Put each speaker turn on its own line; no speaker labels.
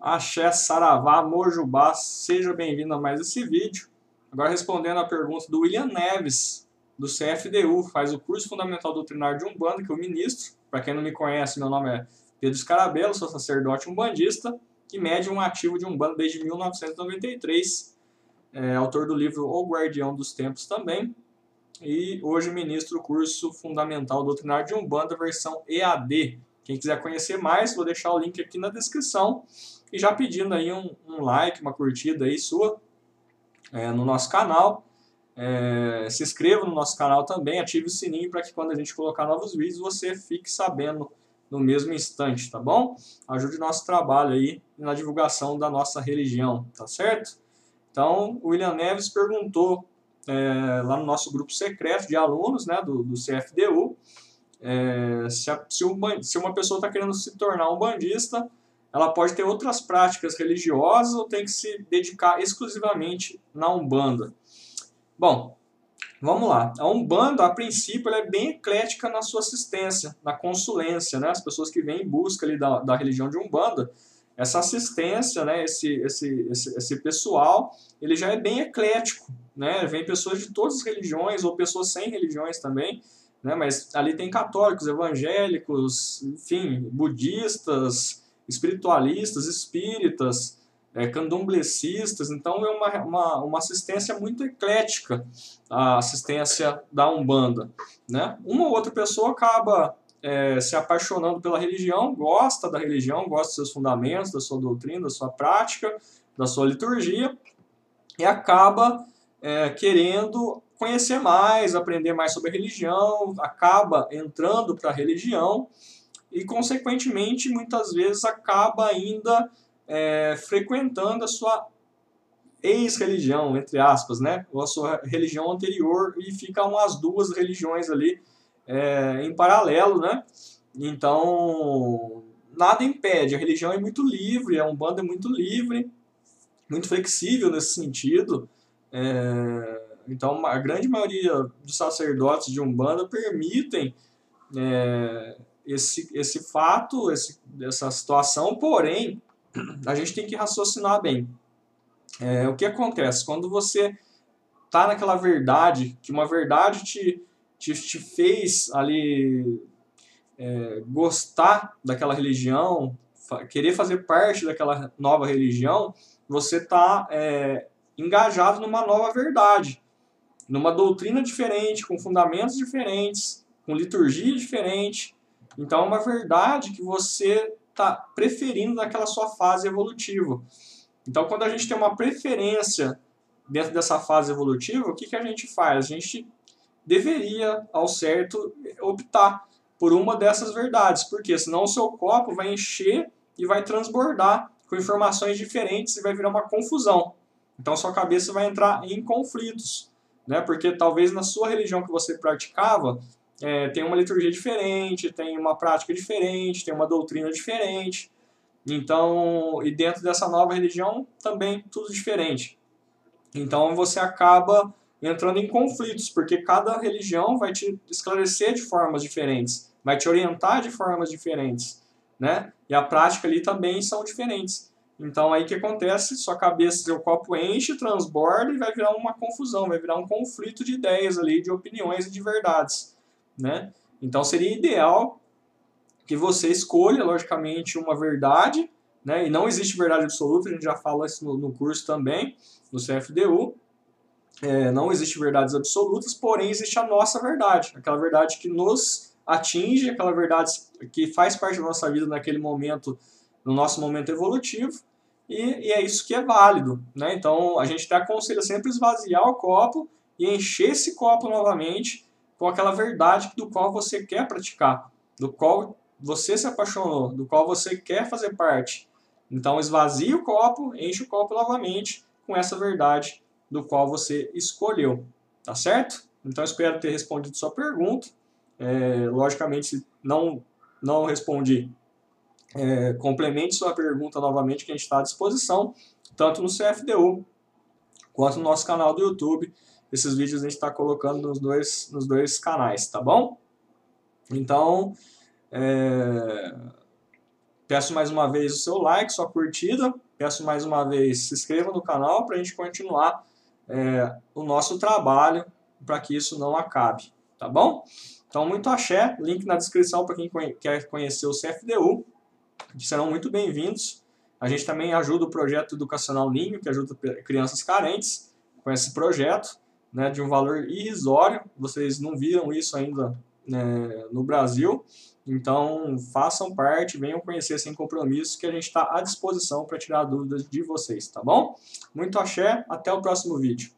Axé Saravá Mojubá, seja bem-vindo a mais esse vídeo. Agora respondendo a pergunta do William Neves, do CFDU, faz o curso fundamental doutrinário de Umbanda, que o ministro. Para quem não me conhece, meu nome é Pedro Scarabello, sou sacerdote umbandista e médium ativo de Umbanda desde 1993. É, autor do livro O Guardião dos Tempos também. E hoje ministro o curso fundamental doutrinário de Umbanda, versão EAD. Quem quiser conhecer mais, vou deixar o link aqui na descrição. E já pedindo aí um, um like, uma curtida aí sua é, no nosso canal. É, se inscreva no nosso canal também, ative o sininho para que quando a gente colocar novos vídeos você fique sabendo no mesmo instante, tá bom? Ajude nosso trabalho aí na divulgação da nossa religião, tá certo? Então, o William Neves perguntou é, lá no nosso grupo secreto de alunos né, do, do CFDU é, se, a, se, se uma pessoa está querendo se tornar um bandista, ela pode ter outras práticas religiosas ou tem que se dedicar exclusivamente na Umbanda. Bom, vamos lá. A Umbanda, a princípio, ela é bem eclética na sua assistência, na consulência, né? As pessoas que vêm em busca ali da, da religião de Umbanda, essa assistência, né? Esse, esse, esse, esse pessoal, ele já é bem eclético, né? Vem pessoas de todas as religiões ou pessoas sem religiões também, né? Mas ali tem católicos, evangélicos, enfim, budistas, espiritualistas, espíritas, é, candomblecistas, então é uma, uma, uma assistência muito eclética, a assistência da Umbanda. Né? Uma ou outra pessoa acaba é, se apaixonando pela religião, gosta da religião, gosta dos seus fundamentos, da sua doutrina, da sua prática, da sua liturgia, e acaba é, querendo conhecer mais, aprender mais sobre a religião, acaba entrando para a religião e, consequentemente, muitas vezes acaba ainda é, frequentando a sua ex-religião, entre aspas, né? ou a sua religião anterior, e ficam as duas religiões ali é, em paralelo, né? Então, nada impede, a religião é muito livre, a Umbanda é muito livre, muito flexível nesse sentido. É, então, a grande maioria dos sacerdotes de Umbanda permitem é, esse, esse fato, esse, essa situação, porém, a gente tem que raciocinar bem. É, o que acontece? Quando você está naquela verdade, que uma verdade te, te, te fez ali é, gostar daquela religião, querer fazer parte daquela nova religião, você está é, engajado numa nova verdade, numa doutrina diferente, com fundamentos diferentes, com liturgia diferente. Então é uma verdade que você está preferindo naquela sua fase evolutiva. Então, quando a gente tem uma preferência dentro dessa fase evolutiva, o que, que a gente faz? A gente deveria, ao certo, optar por uma dessas verdades, porque senão o seu copo vai encher e vai transbordar com informações diferentes e vai virar uma confusão. Então, sua cabeça vai entrar em conflitos, né? porque talvez na sua religião que você praticava, é, tem uma liturgia diferente, tem uma prática diferente, tem uma doutrina diferente. Então, e dentro dessa nova religião também tudo diferente. Então você acaba entrando em conflitos, porque cada religião vai te esclarecer de formas diferentes, vai te orientar de formas diferentes, né? E a prática ali também são diferentes. Então aí que acontece? Sua cabeça, seu copo enche, transborda e vai virar uma confusão, vai virar um conflito de ideias ali, de opiniões e de verdades né? Então seria ideal que você escolha, logicamente, uma verdade, né? E não existe verdade absoluta, a gente já fala isso no, curso também, no CFDU. É, não existe verdades absolutas, porém existe a nossa verdade, aquela verdade que nos atinge, aquela verdade que faz parte da nossa vida naquele momento, no nosso momento evolutivo, e, e é isso que é válido. Né? Então a gente até aconselha sempre esvaziar o copo e encher esse copo novamente com aquela verdade do qual você quer praticar, do qual você se apaixonou, do qual você quer fazer parte. Então esvazie o copo, enche o copo novamente com essa verdade do qual você escolheu, tá certo? Então espero ter respondido sua pergunta. É, logicamente, se não, não respondi, é, complemente sua pergunta novamente que a gente está à disposição, tanto no CFDU quanto no nosso canal do YouTube esses vídeos a gente está colocando nos dois, nos dois canais, tá bom? Então, é, Peço mais uma vez o seu like, sua curtida. Peço mais uma vez, se inscreva no canal para a gente continuar é, o nosso trabalho para que isso não acabe, tá bom? Então, muito axé, link na descrição para quem quer conhecer o CFDU, serão muito bem-vindos. A gente também ajuda o projeto educacional Ninho, que ajuda crianças carentes com esse projeto, né, de um valor irrisório. Vocês não viram isso ainda né, no Brasil. Então, façam parte, venham conhecer sem compromisso, que a gente está à disposição para tirar dúvidas de vocês, tá bom? Muito axé, até o próximo vídeo.